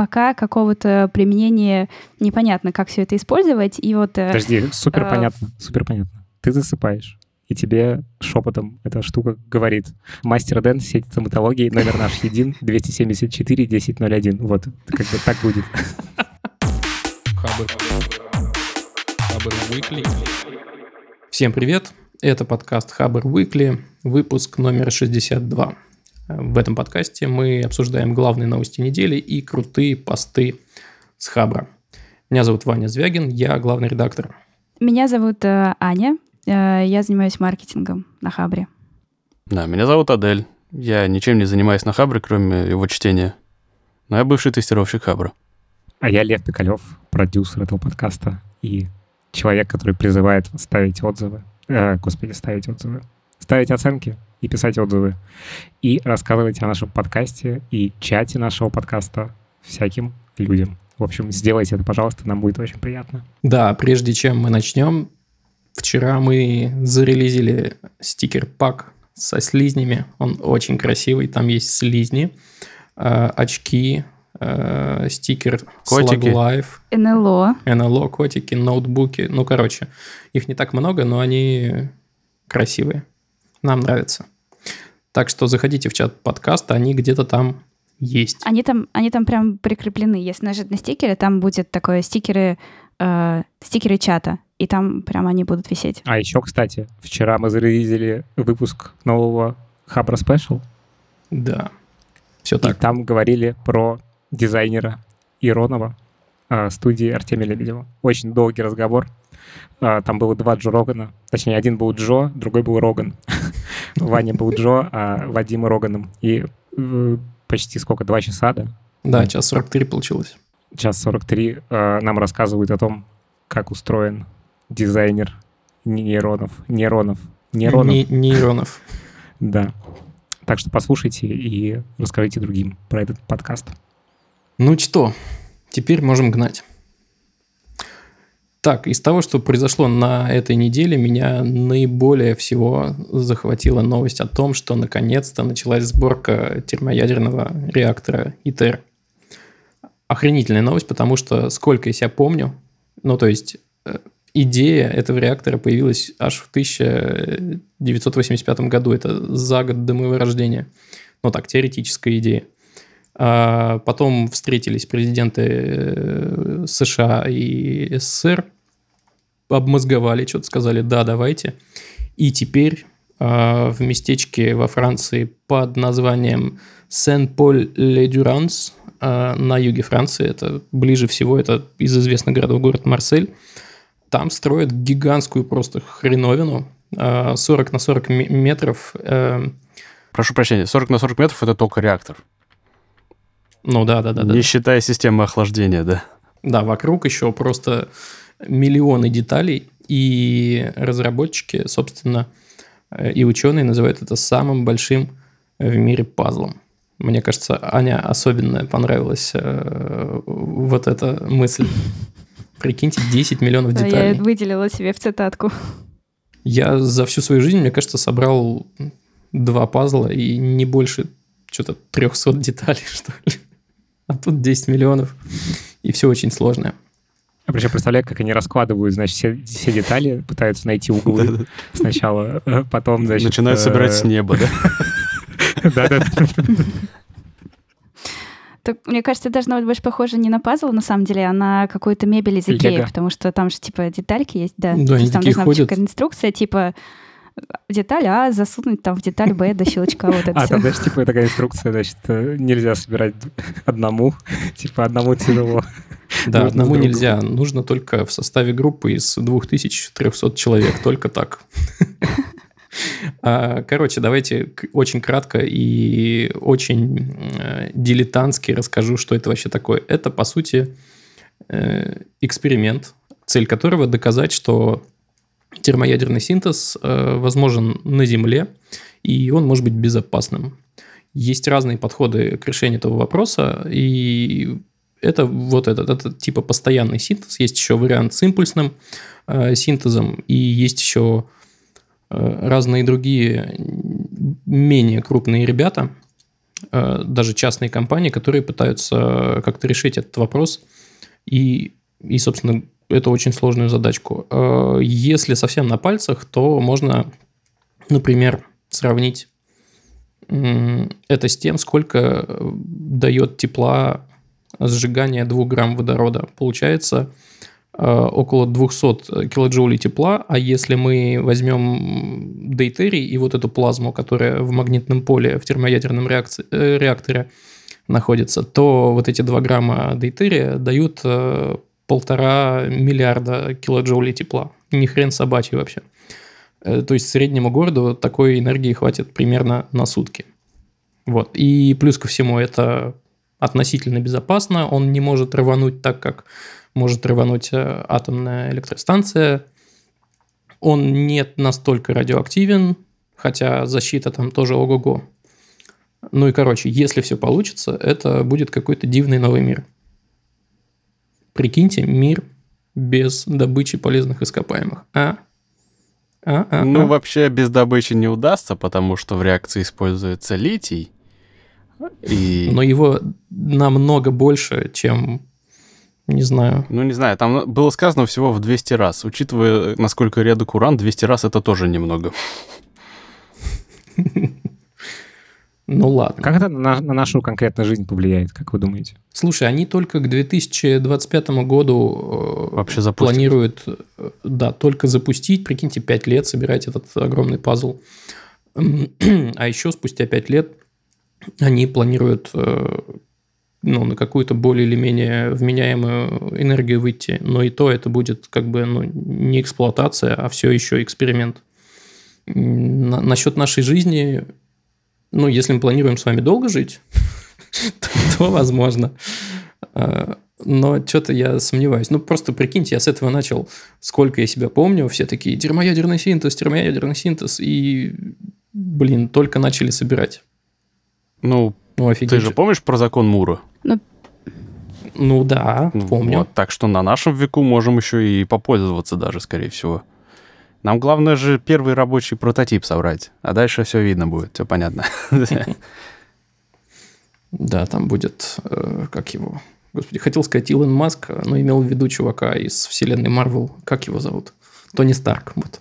пока какого-то применения непонятно, как все это использовать. И вот... Э, Подожди, супер э, понятно, супер понятно. Ты засыпаешь, и тебе шепотом эта штука говорит. Мастер Дэн, сеть стоматологии, номер наш един, 274 1001. Вот, как бы так будет. Всем привет, это подкаст Хабр Weekly, выпуск номер 62. В этом подкасте мы обсуждаем главные новости недели и крутые посты с Хабра. Меня зовут Ваня Звягин, я главный редактор. Меня зовут э, Аня, э, я занимаюсь маркетингом на Хабре. Да, меня зовут Адель. Я ничем не занимаюсь на Хабре, кроме его чтения. Но я бывший тестировщик Хабра. А я Лев Пикалев, продюсер этого подкаста и человек, который призывает ставить отзывы. Э, господи, ставить отзывы. Ставить оценки и писать отзывы. И рассказывать о нашем подкасте и чате нашего подкаста всяким людям. В общем, сделайте это, пожалуйста, нам будет очень приятно. Да, прежде чем мы начнем, вчера мы зарелизили стикер-пак со слизнями. Он очень красивый, там есть слизни, э, очки, э, стикер котики. Slug Life. НЛО. НЛО, котики, ноутбуки. Ну, короче, их не так много, но они красивые. Нам нравится. Так что заходите в чат подкаста, они где-то там есть. Они там, они там прям прикреплены. Если нажать на стикеры, там будет такое стикеры, э, стикеры чата, и там прям они будут висеть. А еще, кстати, вчера мы зарелизили выпуск нового Хабра Special. Да, все так. И там говорили про дизайнера Иронова э, студии Артемия Лебедева. Очень долгий разговор. Э, там было два Джо Рогана. Точнее, один был Джо, другой был Роган. Ваня был Джо, а Вадим Роганом. И э, почти сколько, два часа, да? Да, час 43 получилось. Час 43 э, нам рассказывают о том, как устроен дизайнер нейронов. Нейронов. Нейронов. Не, нейронов. Да. Так что послушайте и расскажите другим про этот подкаст. Ну что, теперь можем гнать. Так, из того, что произошло на этой неделе, меня наиболее всего захватила новость о том, что наконец-то началась сборка термоядерного реактора ИТЕР. Охренительная новость, потому что, сколько я себя помню, ну, то есть, э, идея этого реактора появилась аж в 1985 году, это за год до моего рождения. Ну, так, теоретическая идея. А потом встретились президенты э, США и СССР, обмозговали, что-то сказали, да, давайте. И теперь а, в местечке во Франции под названием Сен-Поль-Ле-Дюранс а, на юге Франции, это ближе всего, это из известных городов город Марсель, там строят гигантскую просто хреновину, 40 на 40 метров. Э, Прошу прощения, 40 на 40 метров это только реактор. Ну да, да, да. Не да. считая системы охлаждения, да. Да, вокруг еще просто миллионы деталей, и разработчики, собственно, э, и ученые называют это самым большим в мире пазлом. Мне кажется, Аня особенно понравилась э, вот эта мысль. Прикиньте, 10 миллионов деталей. Я выделила себе в цитатку. Я за всю свою жизнь, мне кажется, собрал два пазла и не больше что-то 300 деталей, что ли. А тут 10 миллионов. И все очень сложное. Я причем представляю, как они раскладывают, значит, все, все детали, пытаются найти углы сначала, э, потом, значит... Начинают собирать с неба, да? Да-да. Так, мне кажется, это должно быть больше похоже не на пазл, на самом деле, а на какую-то мебель из Икеи, потому что там же, типа, детальки есть, да. Да, они там должна быть инструкция, типа, деталь А засунуть там в деталь Б до щелчка. Вот это а, все. там, знаешь, типа такая инструкция, значит, э, нельзя собирать одному, типа одному тяжело. Да, одному нельзя. Нужно только в составе группы из 2300 человек. Только так. А, короче, давайте очень кратко и очень э, дилетантски расскажу, что это вообще такое. Это, по сути, э, эксперимент, цель которого доказать, что термоядерный синтез э, возможен на Земле, и он может быть безопасным. Есть разные подходы к решению этого вопроса, и это вот этот, это типа постоянный синтез. Есть еще вариант с импульсным э, синтезом, и есть еще э, разные другие менее крупные ребята. даже частные компании, которые пытаются как-то решить этот вопрос. И, и, собственно, это очень сложную задачку. Э, если совсем на пальцах, то можно, например, сравнить это с тем, сколько дает тепла сжигание 2 грамм водорода. Получается э, около 200 килоджоулей тепла, а если мы возьмем дейтерий и вот эту плазму, которая в магнитном поле в термоядерном реакции, э, реакторе находится, то вот эти 2 грамма дейтерия дают э, полтора миллиарда килоджоулей тепла. Ни хрен собачий вообще. То есть среднему городу такой энергии хватит примерно на сутки. Вот. И плюс ко всему это относительно безопасно. Он не может рвануть так, как может рвануть э, атомная электростанция. Он не настолько радиоактивен, хотя защита там тоже ого-го. Ну и, короче, если все получится, это будет какой-то дивный новый мир. Прикиньте, мир без добычи полезных ископаемых. А? А, а, ну, а. вообще без добычи не удастся, потому что в реакции используется литий. И... Но его намного больше, чем, не знаю. Ну, не знаю, там было сказано всего в 200 раз. Учитывая, насколько редок уран, 200 раз это тоже немного. Ну ладно. Как это на, на нашу конкретную жизнь повлияет, как вы думаете? Слушай, они только к 2025 году э, Вообще планируют, э, да, только запустить, прикиньте, 5 лет собирать этот огромный пазл. А еще спустя 5 лет они планируют э, ну, на какую-то более или менее вменяемую энергию выйти. Но и то это будет как бы ну, не эксплуатация, а все еще эксперимент. На, насчет нашей жизни, ну, если мы планируем с вами долго жить, то, возможно. А, но что-то я сомневаюсь. Ну, просто прикиньте, я с этого начал, сколько я себя помню, все такие термоядерный синтез, термоядерный синтез, и, блин, только начали собирать. Ну, ну офигеть. ты же помнишь про закон Мура? Ну, ну да, ну, помню. Вот, так что на нашем веку можем еще и попользоваться даже, скорее всего. Нам главное же первый рабочий прототип собрать, а дальше все видно будет, все понятно. Да, там будет, э, как его... Господи, хотел сказать Илон Маск, но имел в виду чувака из вселенной Марвел. Как его зовут? Тони Старк, вот.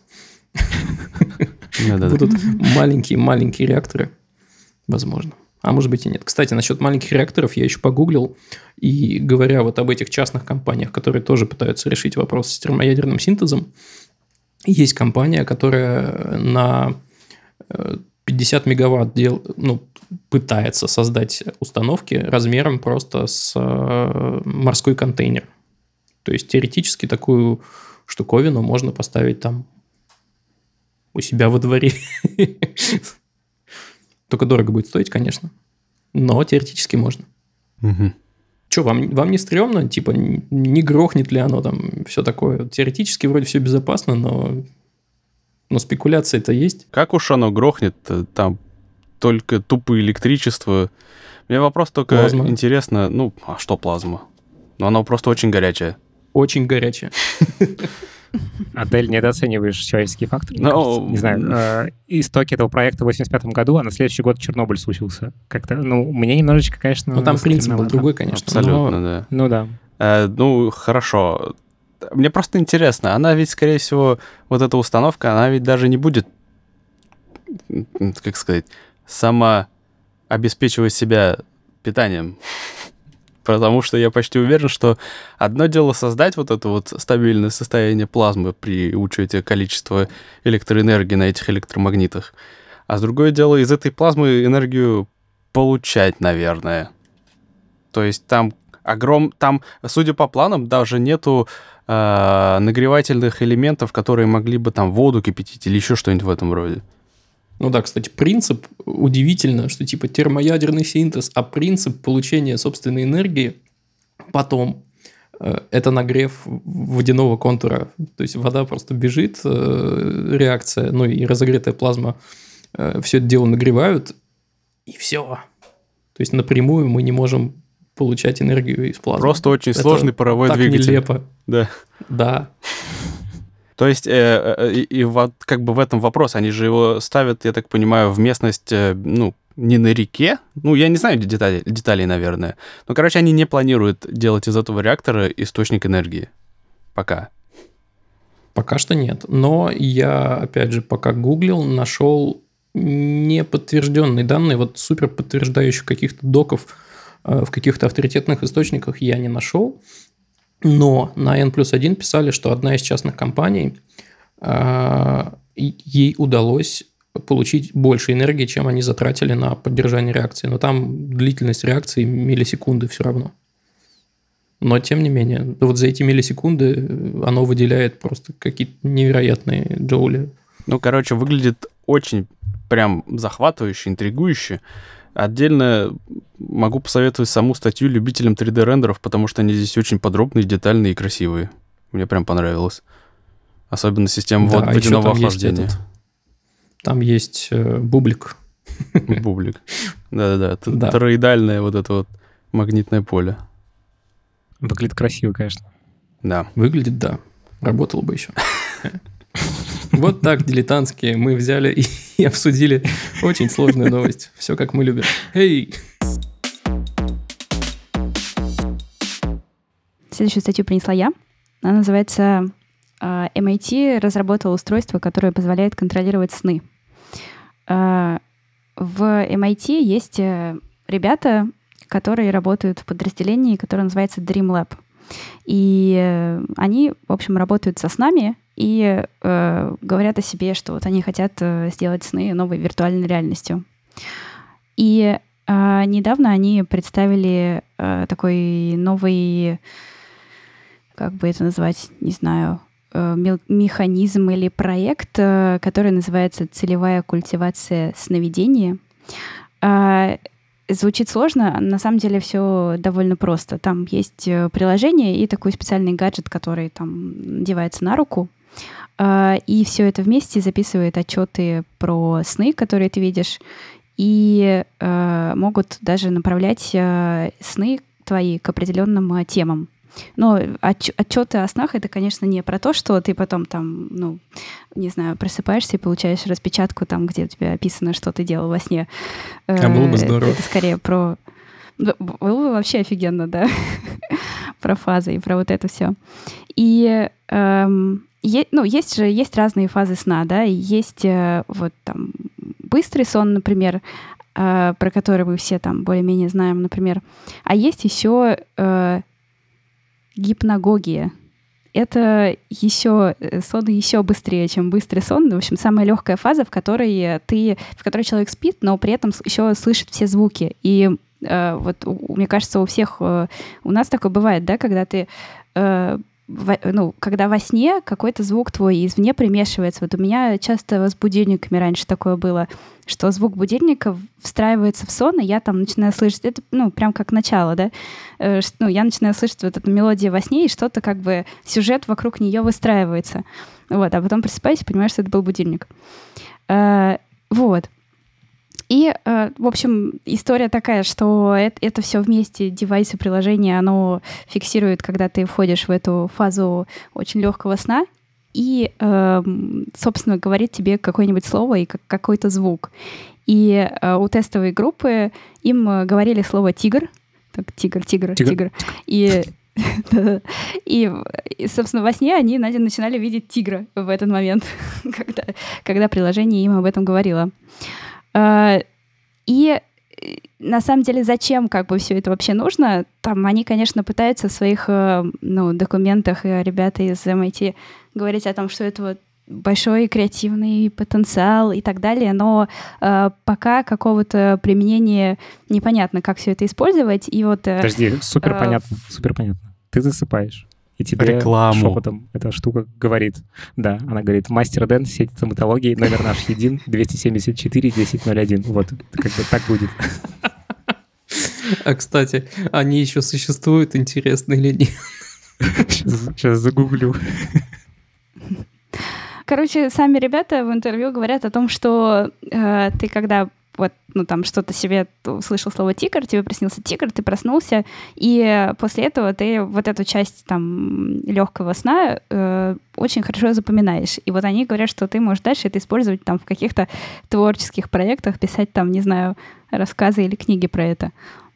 Будут маленькие-маленькие реакторы, возможно. А может быть и нет. Кстати, насчет маленьких реакторов я еще погуглил, и говоря вот об этих частных компаниях, которые тоже пытаются решить вопрос с термоядерным синтезом, есть компания, которая на 50 э, мегаватт дел, ну, пытается создать установки размером просто с э, морской контейнер. То есть теоретически такую штуковину можно поставить там у себя во дворе. Только дорого будет стоить, конечно. Но теоретически можно. Угу. Че, вам, вам не стрёмно? Типа, не грохнет ли оно там, все такое? Теоретически вроде все безопасно, но, но спекуляции-то есть. Как уж оно грохнет? Там только тупое электричество. Мне вопрос только плазма. интересно, ну, а что плазма? Ну, оно просто очень горячее. Очень горячее. Адель, недооцениваешь человеческий фактор. No. Не знаю, э, истоки этого проекта в 85 году, а на следующий год Чернобыль случился. Как-то, ну, мне немножечко, конечно... Ну, там принцип был другой, конечно. Абсолютно, но... да. Ну, да. Э, ну, хорошо. Мне просто интересно, она ведь, скорее всего, вот эта установка, она ведь даже не будет, как сказать, сама обеспечивать себя питанием потому что я почти уверен, что одно дело создать вот это вот стабильное состояние плазмы при учете количества электроэнергии на этих электромагнитах, а с другое дело из этой плазмы энергию получать, наверное. То есть там огром... Там, судя по планам, даже нету э, нагревательных элементов, которые могли бы там воду кипятить или еще что-нибудь в этом роде. Ну да, кстати, принцип удивительно, что типа термоядерный синтез, а принцип получения собственной энергии потом э, это нагрев водяного контура. То есть вода просто бежит, э, реакция, ну и разогретая плазма э, все это дело нагревают, и все. То есть напрямую мы не можем получать энергию из плазмы. Просто очень это сложный паровой так двигатель. нелепо. Да. Да. То есть, э, э, и, и вот как бы в этом вопрос, они же его ставят, я так понимаю, в местность, э, ну, не на реке. Ну, я не знаю деталей, деталей, наверное. Но, короче, они не планируют делать из этого реактора источник энергии. Пока. Пока что нет. Но я, опять же, пока гуглил, нашел неподтвержденные данные, вот супер подтверждающих каких-то доков э, в каких-то авторитетных источниках я не нашел. Но на N плюс 1 писали, что одна из частных компаний, э, ей удалось получить больше энергии, чем они затратили на поддержание реакции. Но там длительность реакции миллисекунды все равно. Но, тем не менее, вот за эти миллисекунды оно выделяет просто какие-то невероятные джоули. Ну, короче, выглядит очень прям захватывающе, интригующе. Отдельно могу посоветовать саму статью любителям 3D-рендеров, потому что они здесь очень подробные, детальные и красивые. Мне прям понравилось. Особенно система да, водяного охлаждения. Есть этот, там есть э, бублик. Бублик. Да-да-да. да. Тороидальное вот это вот магнитное поле. Выглядит красиво, конечно. Да. Выглядит, да. Работало бы еще. Вот так дилетантские мы взяли и обсудили очень сложную новость. Все как мы любим. Эй! Следующую статью принесла я. Она называется MIT а, разработал устройство, которое позволяет контролировать сны. А, в MIT есть э, ребята, которые работают в подразделении, которое называется Dream Lab. И э, они, в общем, работают со снами и э, говорят о себе, что вот они хотят э, сделать сны новой виртуальной реальностью. И э, недавно они представили э, такой новый, как бы это назвать, не знаю, Э, механизм или проект, э, который называется «Целевая культивация сновидения». А, звучит сложно, на самом деле все довольно просто. Там есть приложение и такой специальный гаджет, который там надевается на руку, а, и все это вместе записывает отчеты про сны, которые ты видишь, и могут даже направлять сны твои к определенным темам. Но отч- отчеты о снах это, конечно, не про то, что ты потом там, ну, не знаю, просыпаешься и получаешь распечатку там, где у тебя описано, что ты делал во сне. А было бы э, здорово. Это скорее про... Было бы вообще офигенно, да, про фазы и про вот это все. И эм, е- ну, есть же есть разные фазы сна, да, и есть э, вот там быстрый сон, например, э, про который мы все там более-менее знаем, например. А есть еще э, гипногогия. Это еще э, сон еще быстрее, чем быстрый сон. В общем, самая легкая фаза, в которой ты, в которой человек спит, но при этом еще слышит все звуки. И э, вот мне кажется, у всех э, у нас такое бывает, да, когда ты э, ну, когда во сне какой-то звук твой извне примешивается. Вот у меня часто с будильниками раньше такое было, что звук будильника встраивается в сон, и я там начинаю слышать, это, ну, прям как начало, да, э, ну, я начинаю слышать вот эту мелодию во сне, и что-то как бы сюжет вокруг нее выстраивается. Вот, а потом просыпаюсь и понимаю, что это был будильник. Э, вот. И, э, в общем, история такая, что это, это все вместе, девайсы, приложения, оно фиксирует, когда ты входишь в эту фазу очень легкого сна, и, э, собственно, говорит тебе какое-нибудь слово и какой-то звук. И э, у тестовой группы им говорили слово «тигр», так, тигр, тигр, тигр. тигр. И и, и, собственно, во сне они начинали видеть тигра в этот момент, когда, когда приложение им об этом говорило. А, и э, на самом деле, зачем как бы все это вообще нужно? Там они, конечно, пытаются в своих э, ну, документах, ребята из MIT говорить о том, что это вот большой креативный потенциал и так далее, но э, пока какого-то применения непонятно, как все это использовать. И вот, э, Подожди, супер э, понятно, супер понятно. Ты засыпаешь и тебе Рекламу. шепотом эта штука говорит. Да, она говорит, мастер Дэн, сеть стоматологии, номер наш един, 274-1001. Вот, как бы так будет. А, кстати, они еще существуют, интересно или нет? Сейчас, сейчас загуглю. Короче, сами ребята в интервью говорят о том, что э, ты когда вот, ну, там, что-то себе услышал слово «тигр», тебе приснился тигр, ты проснулся, и после этого ты вот эту часть, там, легкого сна э, очень хорошо запоминаешь. И вот они говорят, что ты можешь дальше это использовать там в каких-то творческих проектах, писать там, не знаю, рассказы или книги про это.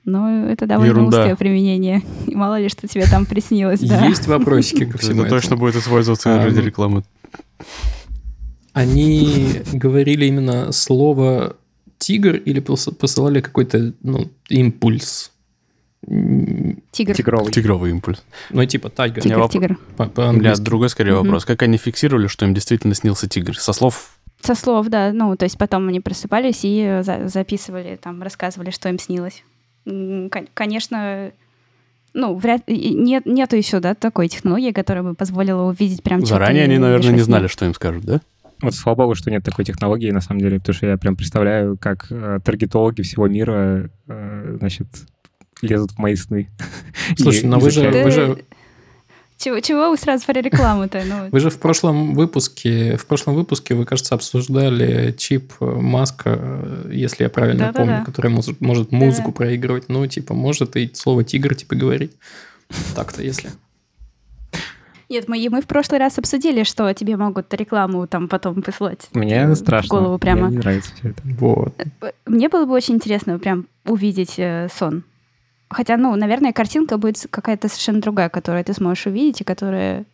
Но это довольно Ерунда. узкое применение. И мало ли, что тебе там приснилось, да. Есть вопросики ко всему Это точно будет использоваться ради ну. рекламы. Они говорили именно слово «тигр» или пос- посылали какой-то ну, импульс? Тигр. Тигровый. Тигровый импульс. Ну, типа «тайгер» Тигр, воп- тигр. по- У меня по-английски. другой скорее Мгм. вопрос. Как они фиксировали, что им действительно снился тигр? Со слов Со слов, да. Ну, то есть потом они просыпались и э, за- записывали, там, рассказывали, что им снилось. Конечно, ну, вряд нет, нету еще, да, такой технологии, которая бы позволила увидеть прям заранее они, наверное, не знали, что им скажут, да? Вот слава богу, что нет такой технологии, на самом деле, потому что я прям представляю, как э, таргетологи всего мира, э, значит, лезут в мои сны. Слушай, но вы же- вы же- Чего, чего вы сразу про рекламу-то? Ну, Вы же в прошлом выпуске, в прошлом выпуске вы, кажется, обсуждали чип Маска, э, если я правильно Да-да-да. помню, который муз- может музыку проигрывать. Ну, типа, может и слово «тигр» типа говорить. Так-то, если. Нет, мы, мы в прошлый раз обсудили, что тебе могут рекламу там потом послать. Мне э, страшно. В голову прямо. Мне не нравится все это. Вот. Мне было бы очень интересно прям увидеть э, сон. Хотя, ну, наверное, картинка будет какая-то совершенно другая, которую ты сможешь увидеть и которая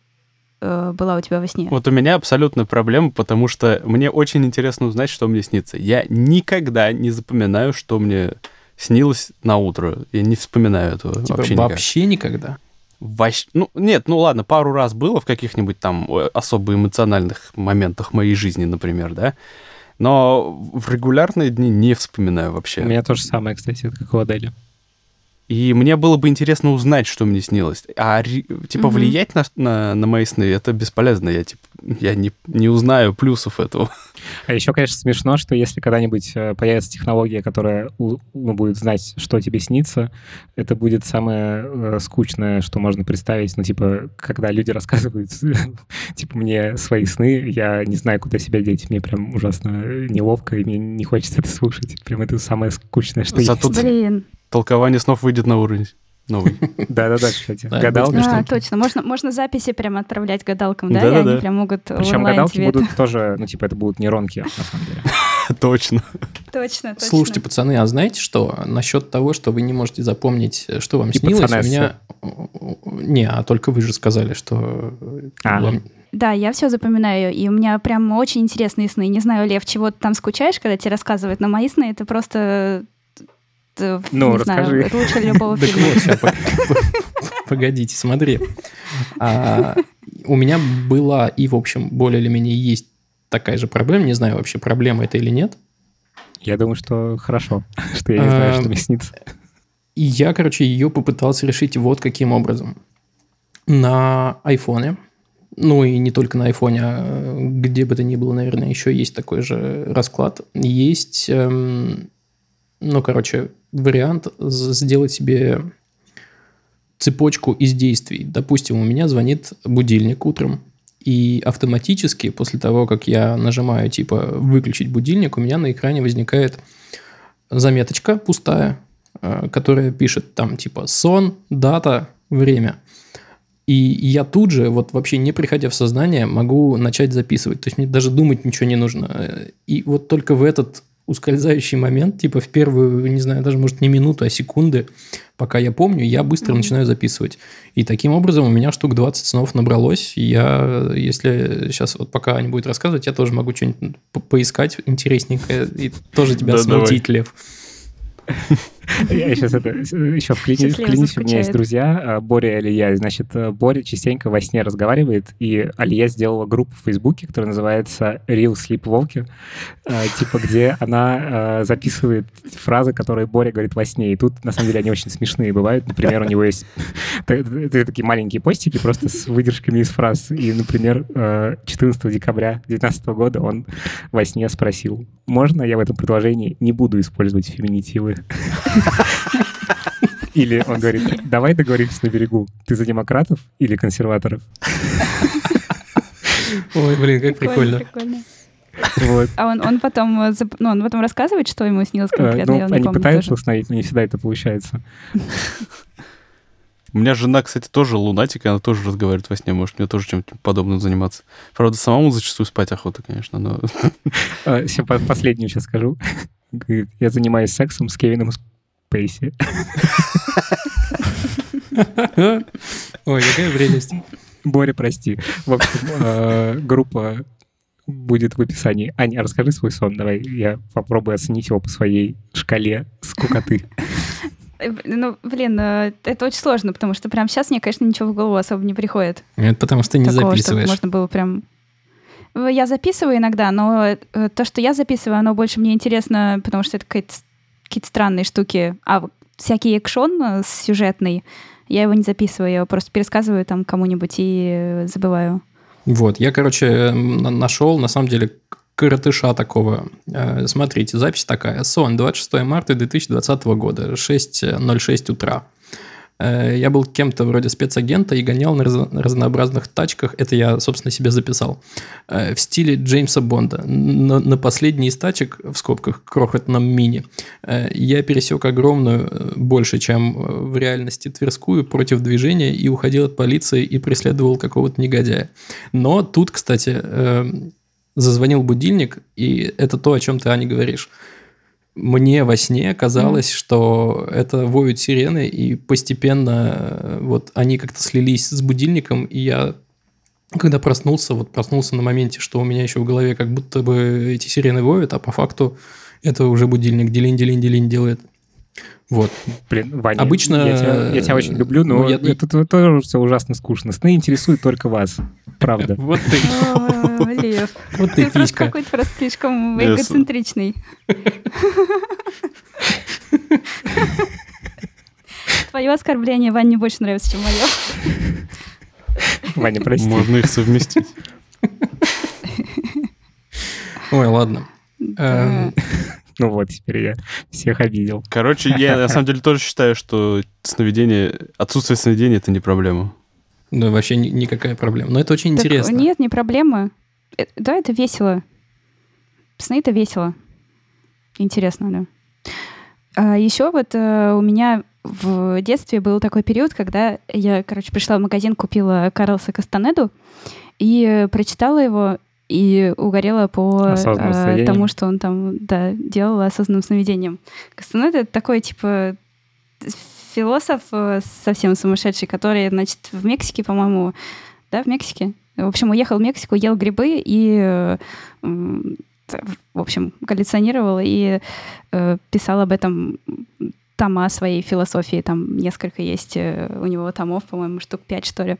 э, была у тебя во сне. Вот у меня абсолютно проблема, потому что мне очень интересно узнать, что мне снится. Я никогда не запоминаю, что мне снилось на утро. Я не вспоминаю этого Типа, вообще вообще, никак. никогда. Вообще, ну, нет, ну ладно, пару раз было в каких-нибудь там э, особо эмоциональных моментах моей жизни, например, да. Но в регулярные дни не вспоминаю вообще. У меня то же самое, кстати, как у Адели. И мне было бы интересно узнать, что мне снилось. А типа Мгм. влиять на, на, на мои сны это бесполезно. Я типа я не, не узнаю плюсов этого. А еще, конечно, смешно, что если когда-нибудь э, появится технология, которая у- ну, будет знать, что тебе снится, это будет самое э, скучное, что можно представить. Ну, типа, когда люди рассказывают, типа, мне свои сны, я не знаю, куда себя деть. Мне прям ужасно неловко, и мне не хочется это слушать. Прям это самое скучное, что Зато есть. Блин. Толкование снов выйдет на уровень новый. Да-да-да, кстати. Да, Гадалки. А, точно. Можно, можно записи прям отправлять гадалкам, да? И они прям могут Причем онлайн гадалки тебе это- будут тоже, ну, типа, это будут нейронки, на самом деле. Точно. Точно, точно. Слушайте, пацаны, а знаете что? Насчет того, что вы не можете запомнить, что вам И снилось, у меня... Не, а только вы же сказали, что... А. вам- Да, я все запоминаю, и у меня прям очень интересные сны. Не знаю, Лев, чего ты там скучаешь, когда тебе рассказывают, но мои сны — это просто... э, Ну, не знаю, расскажи. это лучше любого Так фильма. вот, сейчас, погодите, смотри. А, У меня была и, в общем, более или менее есть такая же проблема. Не знаю вообще, проблема это или нет. Я думаю, что хорошо, что я не знаю, что мне снится. И я, короче, ее попытался решить вот каким образом. На айфоне, ну и не только на айфоне, а где бы то ни было, наверное, еще есть такой же расклад. Есть, эм, ну, короче, вариант сделать себе цепочку из действий. Допустим, у меня звонит будильник утром, и автоматически после того, как я нажимаю, типа, выключить будильник, у меня на экране возникает заметочка пустая, э, которая пишет там, типа, сон, дата, время. И я тут же, вот вообще не приходя в сознание, могу начать записывать. То есть мне даже думать ничего не нужно. Э, И вот только в этот ускользающий момент, типа в первую, не знаю, даже может не минуту, а секунды, пока я помню, я быстро Мгм. начинаю записывать. И таким образом у меня штук 20 снов набралось. И я, если сейчас вот пока Аня будет рассказывать, я тоже могу что-нибудь по- поискать интересненькое и тоже тебя Да, давай. смутить, Лев. Я сейчас это еще вклинюсь. Вклинюсь. У меня есть друзья, а, Боря и Алия. Значит, э, Боря частенько во сне разговаривает, и Алия сделала группу в Фейсбуке, которая называется Real Sleepwalking, э, типа где она э, записывает фразы, которые Боря говорит во сне. И тут, на самом деле, они очень смешные бывают. Например, у него есть такие маленькие постики просто с выдержками из фраз. И, например, э, 14 декабря 2019 года он во сне спросил, можно я в этом предложении не буду использовать феминитивы? Или он говорит, давай договоримся на берегу. Ты за демократов или консерваторов? Ой, блин, как прикольно. прикольно. Вот. А он, он потом, э, ну, он потом рассказывает, что ему снилось Э, конкретно, я Ну, не они помню пытаются тоже. установить, но не всегда это получается. У меня жена, кстати, тоже лунатик, и она тоже разговаривает во сне. Может, мне тоже чем-то подобным заниматься. Правда, самому зачастую спать охота, конечно, но... Все, последнюю сейчас скажу. Говорит, Я занимаюсь сексом с Кевином Спейси. Ой, какая прелесть. Боря, прости. В общем, э, группа будет в описании. Аня, расскажи свой сон. Давай я попробую оценить его по своей шкале скукоты. Ну, блин, э, это очень сложно, потому что прямо сейчас мне, конечно, ничего в голову особо не приходит. Это потому что ты не Такого, чтобы записываешь. можно было прям... Э, Я записываю иногда, но э, то, что я записываю, оно больше мне интересно, потому что это какие-то, какие-то странные штуки. А всякий экшон э, сюжетный, я его не записываю, я его просто пересказываю там кому-нибудь и забываю. Вот, я, короче, нашел, на самом деле, коротыша такого. Смотрите, запись такая. Сон, 26 марта 2020 года, 6.06 утра. Э, Я был кем-то вроде спецагента и гонял на раз- разнообразных тачках. Это я, собственно, себе записал. Э, В стиле Джеймса Бонда. На, на последний из тачек, в скобках, крохотном мини, э, я пересек огромную, больше, чем в реальности, Тверскую, против движения и уходил от полиции и преследовал какого-то негодяя. Но тут, кстати, зазвонил будильник, и это то, о чем ты, Аня, говоришь. Мне во сне казалось, что это воют сирены, и постепенно э, вот они как-то слились с будильником, и я, когда проснулся, вот проснулся на моменте, что у меня еще в голове как будто бы эти сирены воют, а по факту это уже будильник делин-делин-делин делает. Вот. Блин, Ваня, Обычно, я тебя, я тебя очень люблю, но ну, я- это то- тоже все ужасно скучно. Сны интересуют только вас. Правда. Вот ты, О, Лев, вот ты ты просто какой-то просто слишком эгоцентричный. Твое оскорбление Ване больше нравится, чем мое. Ваня, прости. Можно их совместить. Ой, ладно. Эм, Ну вот, теперь я всех обидел. Короче, я на самом деле тоже считаю, что сновидение, отсутствие сновидения — это не проблема. Да, вообще ни- никакая проблема. Но это очень Так, интересно. Нет, не проблема. Э, Да, это весело. Сны это весело. Интересно, да. А еще вот э, у меня в детстве был такой период, когда я, короче, пришла в магазин, купила Карлса Кастанеду и э, прочитала его и угорела по э, тому, что он там да, делал осознанным сновидением. Кастанеда — это такой, типа, философ э, совсем сумасшедший, который, значит, в Мексике, по-моему, да, в Мексике. В общем, уехал в Мексику, ел грибы и, э, в общем, коллекционировал и э, писал об этом тома своей философии. Там несколько есть у него томов, по-моему, штук пять, что ли.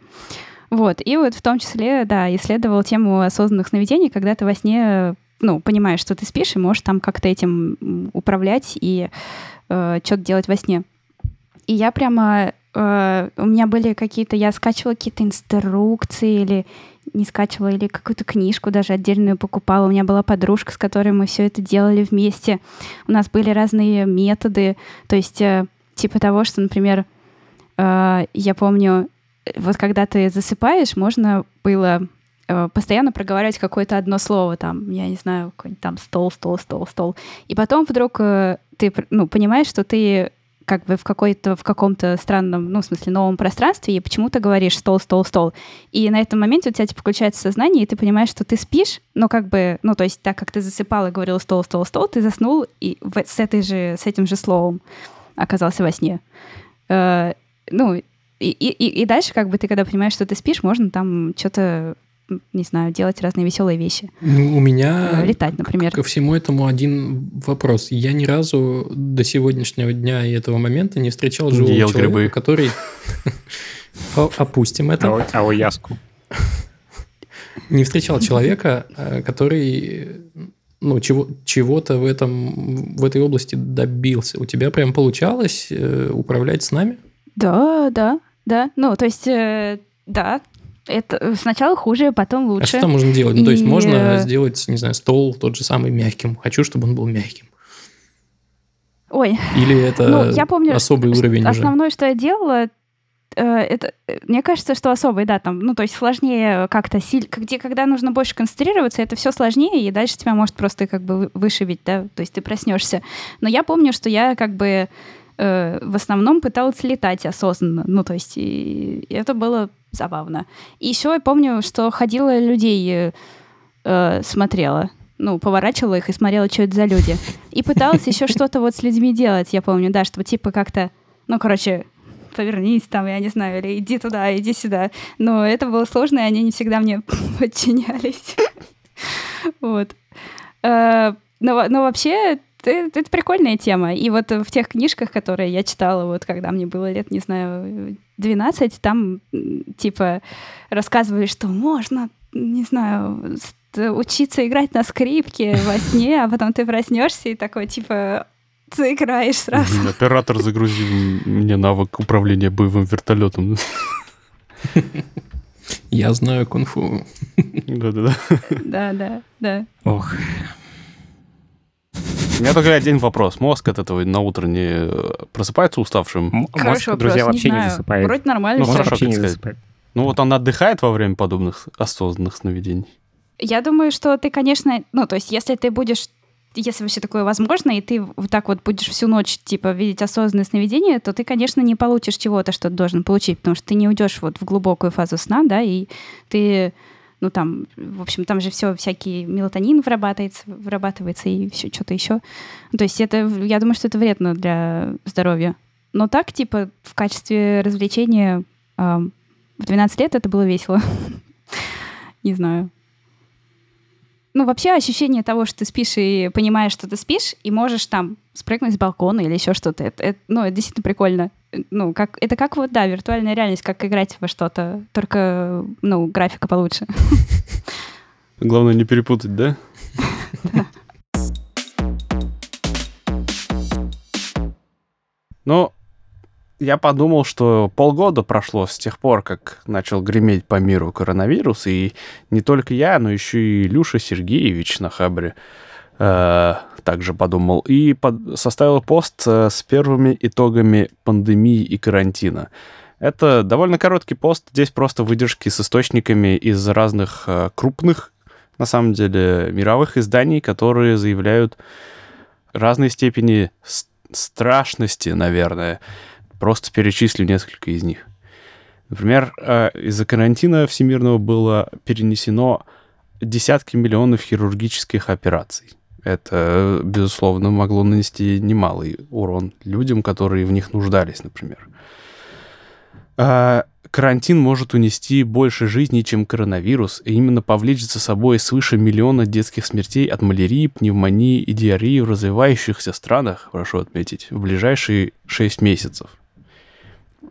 Вот. И вот в том числе, да, исследовал тему осознанных сновидений, когда ты во сне, ну, понимаешь, что ты спишь, и можешь там как-то этим управлять и что-то делать во сне. И я прямо... э, у меня были какие-то... Я скачивала какие-то инструкции или не скачивала, или какую-то книжку даже отдельную покупала. У меня была подружка, с которой мы все это делали вместе. У нас были разные методы. То есть э, типа того, что, например, э, я помню, э, вот когда ты засыпаешь, можно было э, постоянно проговаривать какое-то одно слово, там, я не знаю, какой-нибудь там стол, стол, стол, стол. И потом вдруг э, ты ну, понимаешь, что ты как бы в какой-то в каком-то странном, ну, в смысле, новом пространстве, и почему-то говоришь стол, стол, стол. И на этом моменте у тебя типа включается сознание, и ты понимаешь, что ты спишь, но как бы, ну, то есть так как ты засыпал и говорил стол, стол, стол, ты заснул и в- с, этой же, с этим же словом оказался во сне. Э, ну, и, и, и дальше, как бы ты, когда понимаешь, что ты спишь, можно там что-то, не знаю, делать разные веселые вещи. Ну, У меня Э, Летать, например. ко всему этому один вопрос. Я ни разу до сегодняшнего дня и этого момента не встречал живого ел человека, грибы. который... Опустим это. А, а яску. Не встречал человека, э, который ну, чего, чего-то в, этом, в этой области добился. У тебя прям получалось э, управлять с нами? Да, да, да. Ну, то есть, э, да, это сначала хуже, потом А лучше. что там можно делать? Ну, то есть И, можно э, сделать, не знаю, стол тот же самый мягким. Хочу, чтобы он был мягким. Ой, Или это Ну, я помню, особый уровень уже? основное, что я делала, э, это, э, мне кажется, что особый, да, там, ну, то есть сложнее как-то, силь, где, когда нужно больше концентрироваться, это все сложнее, и дальше тебя может просто как бы вы- вышибить, да, то есть ты проснешься. Но я помню, что я как бы э, в основном пыталась летать осознанно, ну, то есть и, это было забавно. И еще я помню, что ходила людей, э, э, смотрела, ну, поворачивала их и смотрела, что это за люди. И пыталась еще что-то вот с людьми делать, я помню, да, чтобы типа как-то, ну, короче, повернись там, я не знаю, или иди туда, иди сюда. Но это было сложно, и они не всегда мне подчинялись. Вот. Э, Но, но вообще это, это прикольная тема. И вот в тех книжках, которые я читала, вот когда мне было лет, не знаю, 12, там типа рассказывали, что можно, не знаю, с- учиться играть на скрипке во сне, а потом ты проснешься и такой, типа, ты играешь сразу. Блин, Оператор загрузил мне навык управления боевым вертолетом. Я знаю кунг-фу. Да-да-да. Да, да, да. Ох, У меня только один вопрос. Мозг от этого на утро не э, просыпается уставшим? Хороший мозг, друзья, не вообще не знаю. засыпает. Вроде нормально Ну, хорошо, не засыпает. Ну вот он отдыхает во время подобных осознанных сновидений. Я думаю, что ты, конечно, ну, то есть, если ты будешь, если вообще такое возможно, и ты вот так вот будешь всю ночь, типа, видеть осознанное сновидение, то ты, конечно, не получишь чего-то, что ты должен получить, потому что ты не уйдешь вот в глубокую фазу сна, да, и ты, ну, там, в общем, там же все, всякий мелатонин вырабатывается, вырабатывается и все что-то еще. То есть это, я думаю, что это вредно для здоровья. Но так, типа, в качестве развлечения ам, в 12 лет это было весело. Не знаю. Ну, вообще ощущение того, что ты спишь и понимаешь, что ты спишь, и можешь там спрыгнуть с балкона или еще что-то. Это, это, ну, это действительно прикольно. Ну, как, это как вот, да, виртуальная реальность, как играть во что-то, только, ну, графика получше. Главное не перепутать, да? Ну, я подумал, что полгода прошло с тех пор, как начал греметь по миру коронавирус, и не только я, но еще и Илюша Сергеевич на Хабре э, также подумал, и под- составил пост э, с первыми итогами пандемии и карантина. Это довольно короткий пост, здесь просто выдержки с источниками из разных э, крупных, на самом деле, мировых изданий, которые заявляют разной степени страшности, наверное. Просто перечислю несколько из них. Например, э, из-за карантина всемирного было перенесено десятки миллионов хирургических операций. Это, безусловно, могло нанести немалый урон людям, которые в них нуждались, например. А, Карантин может унести больше жизней, чем коронавирус, и именно повлечь за собой свыше миллиона детских смертей от малярии, пневмонии и диареи в развивающихся странах, прошу отметить, в ближайшие 6 месяцев.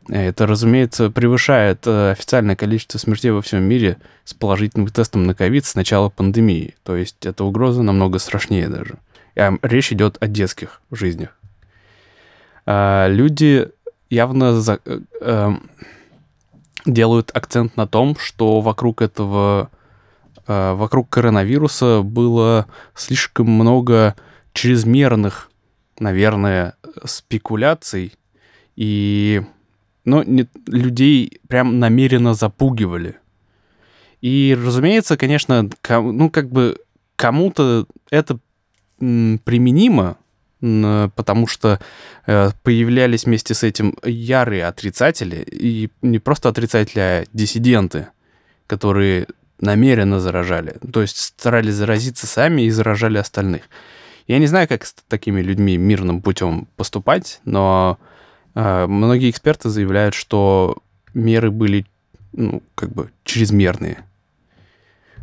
Это, разумеется, превышает э, официальное количество смертей во всем мире с положительным тестом на ковид с начала пандемии. То есть эта угроза намного страшнее даже. А речь идет о детских жизнях. А, люди явно за- э, эм, делают акцент на том, что вокруг этого, э, вокруг коронавируса было слишком много чрезмерных, наверное, спекуляций, и ну, не- людей прям намеренно запугивали. И, разумеется, конечно, ком- ну, как бы кому-то это применимо, потому что э, появлялись вместе с этим ярые отрицатели, и не просто отрицатели, а диссиденты, которые намеренно заражали, то есть старались заразиться сами и заражали остальных. Я не знаю, как с такими людьми мирным путем поступать, но многие эксперты заявляют, что меры были, ну, как бы чрезмерные.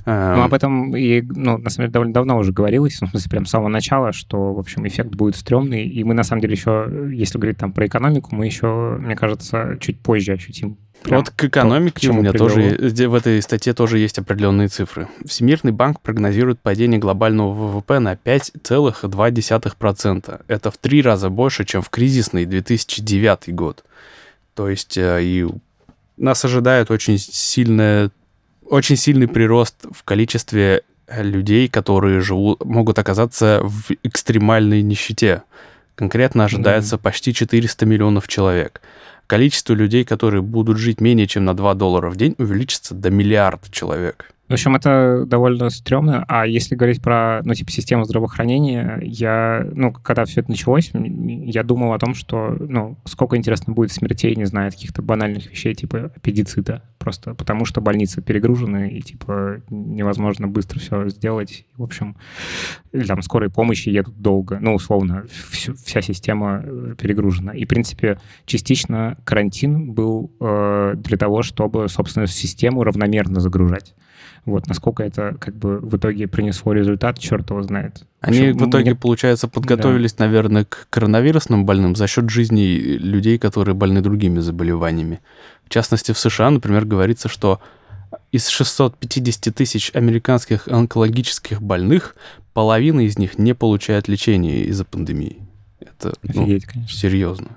Ну, Эм, об этом и, ну, на самом деле, довольно давно уже говорилось, ну, в смысле, прям с самого начала, что, в общем, эффект будет стрёмный, и мы, на самом деле, еще, если говорить там про экономику, мы еще, мне кажется, чуть позже ощутим. Прям Вот к экономике к чему у меня привело. тоже в этой статье тоже есть определенные цифры. Всемирный банк прогнозирует падение глобального ВВП на 5,2%. Это в три раза больше, чем в кризисный 2009 год. То есть э, и нас ожидает очень сильная, очень сильный прирост в количестве э, людей, которые живут, могут оказаться в экстремальной нищете. Конкретно ожидается почти 400 миллионов человек. Количество людей, которые будут жить менее чем на 2 доллара в день, увеличится до миллиарда человек. В общем, это довольно стрёмно. А если говорить про, ну, типа, систему здравоохранения, я, ну, когда все это началось, я думал о том, что, ну, сколько, интересно, будет смертей, не знаю, каких-то банальных вещей, типа аппендицита, просто потому что больницы перегружены, и, типа, невозможно быстро все сделать. В общем, там скорой помощи едут долго. Ну, условно, всю, вся система э, перегружена. И, в принципе, частично карантин был э, для того, чтобы, собственно, систему равномерно загружать. Вот, насколько это как бы в итоге принесло результат, черт его знает. Они в, в итоге, мне... получается, подготовились, да. наверное, к коронавирусным больным за счет жизни людей, которые больны другими заболеваниями. В частности, в США, например, говорится, что из 650 тысяч американских онкологических больных половина из них не получает лечения из-за пандемии. Это ну, Офигеть, ну, конечно. серьезно.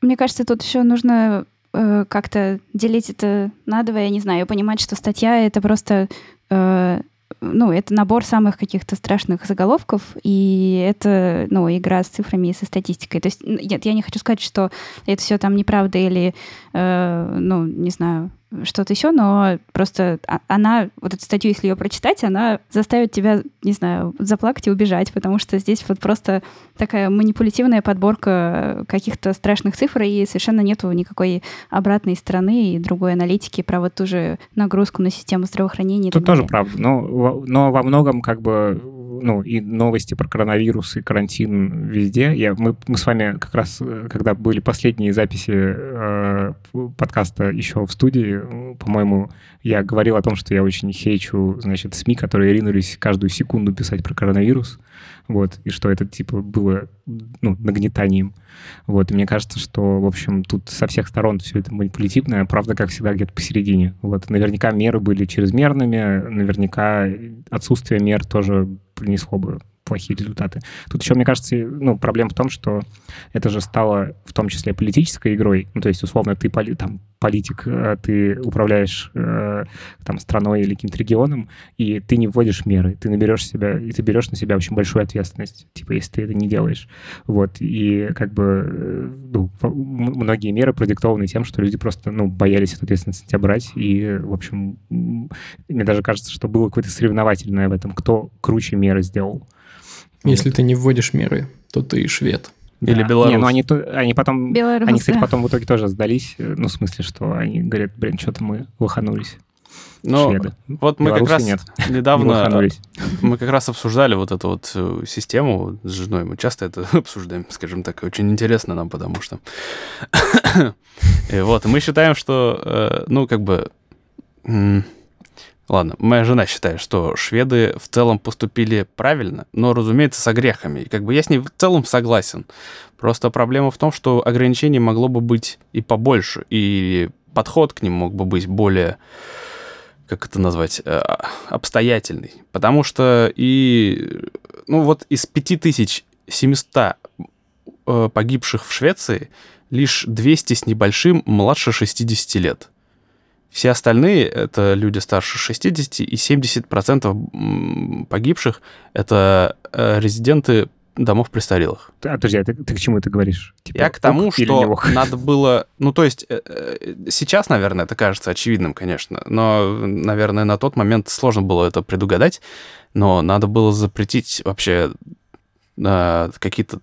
Мне кажется, тут еще нужно э, как-то делить это надвое, я не знаю, понимать, что статья — это просто... Э, ну, это набор самых каких-то страшных заголовков, и это, ну, игра с цифрами и со статистикой. То есть, нет, я не хочу сказать, что это все там неправда или, э, ну, не знаю, что-то еще, но просто а, она, вот эту статью, если ее прочитать, она заставит тебя, не знаю, заплакать и убежать, потому что здесь вот просто такая манипулятивная подборка каких-то страшных цифр, и совершенно нету никакой обратной стороны и другой аналитики про вот ту же нагрузку на систему здравоохранения. Тут тоже правда, но, но во многом как бы ну, и новости про коронавирус и карантин везде. Я, мы, мы с вами как раз, э, когда были последние записи э, подкаста еще в студии, по-моему, я говорил о том, что я очень хейчу, значит, СМИ, которые ринулись каждую секунду писать про коронавирус, вот, и что это, типа, было, ну, нагнетанием. Вот, и мне кажется, что, в общем, тут со всех сторон все это манипулятивное, правда, как всегда, где-то посередине. Вот, наверняка меры были чрезмерными, наверняка отсутствие мер тоже принесло бы плохие результаты. Тут еще, мне кажется, ну, проблема в том, что это же стало в том числе политической игрой. Ну, то есть, условно, ты там, политик, э, ты управляешь э, там, страной или каким-то регионом, и ты не вводишь меры, ты наберешь себя, и ты берешь на себя очень большую ответственность, типа, если ты это не делаешь. Вот, и как бы э, ну, многие меры продиктованы тем, что люди просто, ну, боялись эту ответственность на себя брать, и, в общем, мне даже кажется, что было какое-то соревновательное в этом, кто круче меры сделал. Если вот. ты не вводишь меры, то ты швед. Да. Или белорус. Не, ну они, они потом... Белорус, они, кстати, да. потом в итоге тоже сдались. Э, ну, в смысле, что они говорят, блин, что-то мы лоханулись. Ну, вот мы Беларуси как раз нет. недавно мы как раз обсуждали вот эту вот э, систему с женой. Мы часто это обсуждаем, скажем так. Очень интересно нам, потому что... И вот, мы считаем, что, э, ну, как бы Ладно, моя жена считает, что шведы в целом поступили правильно, но, разумеется, с огрехами. И как бы я с ней в целом согласен. Просто проблема в том, что ограничений могло бы быть и побольше, и подход к ним мог бы быть более, как это назвать, э, обстоятельный. Потому что и, ну вот из 5700 э, погибших в Швеции лишь 200 с небольшим младше 60 лет. Все остальные — это люди старше 60, и 70% погибших — это э, резиденты домов престарелых. А, подожди, а ты, ты к чему это говоришь? Типа, Я к тому, что надо было... Ну, то есть э, э, сейчас, наверное, это кажется очевидным, конечно, но, наверное, на тот момент сложно было это предугадать, но надо было запретить вообще какие-то,